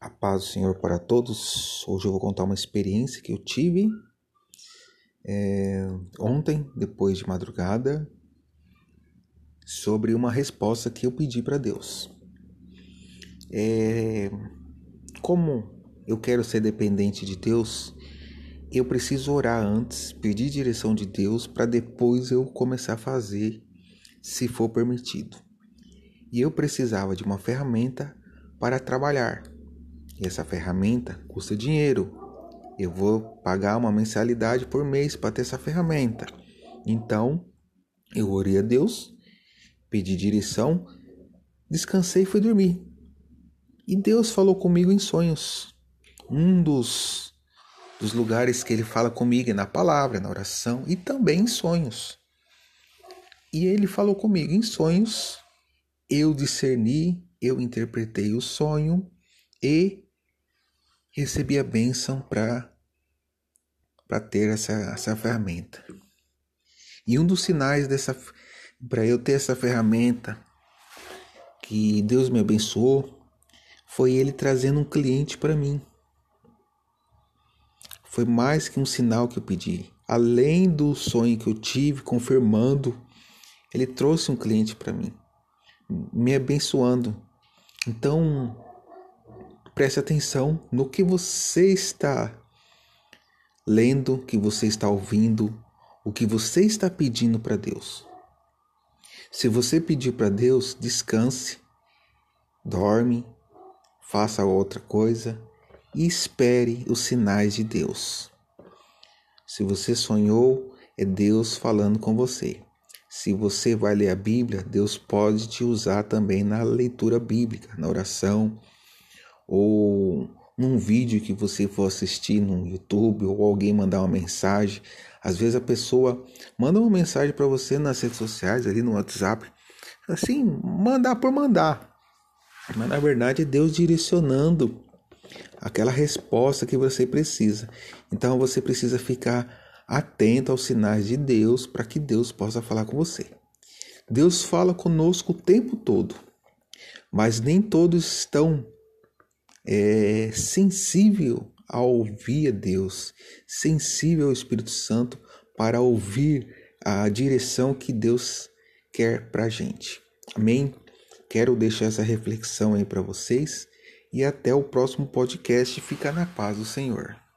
A paz do Senhor para todos. Hoje eu vou contar uma experiência que eu tive é, ontem, depois de madrugada, sobre uma resposta que eu pedi para Deus. É, como eu quero ser dependente de Deus, eu preciso orar antes, pedir direção de Deus para depois eu começar a fazer, se for permitido. E eu precisava de uma ferramenta para trabalhar e essa ferramenta custa dinheiro. Eu vou pagar uma mensalidade por mês para ter essa ferramenta. Então, eu orei a Deus, pedi direção, descansei e fui dormir. E Deus falou comigo em sonhos. Um dos, dos lugares que ele fala comigo é na palavra, na oração e também em sonhos. E ele falou comigo em sonhos, eu discerni, eu interpretei o sonho e recebi a bênção para ter essa, essa ferramenta. E um dos sinais dessa para eu ter essa ferramenta que Deus me abençoou foi ele trazendo um cliente para mim. Foi mais que um sinal que eu pedi. Além do sonho que eu tive confirmando, ele trouxe um cliente para mim, me abençoando. Então, Preste atenção no que você está lendo, que você está ouvindo, o que você está pedindo para Deus. Se você pedir para Deus, descanse, dorme, faça outra coisa e espere os sinais de Deus. Se você sonhou, é Deus falando com você. Se você vai ler a Bíblia, Deus pode te usar também na leitura bíblica, na oração, ou num vídeo que você for assistir no YouTube ou alguém mandar uma mensagem. Às vezes a pessoa manda uma mensagem para você nas redes sociais, ali no WhatsApp, assim, mandar por mandar. Mas na verdade é Deus direcionando aquela resposta que você precisa. Então você precisa ficar atento aos sinais de Deus para que Deus possa falar com você. Deus fala conosco o tempo todo, mas nem todos estão é, sensível a ouvir a Deus, sensível ao Espírito Santo para ouvir a direção que Deus quer para a gente. Amém? Quero deixar essa reflexão aí para vocês e até o próximo podcast. Fica na paz do Senhor.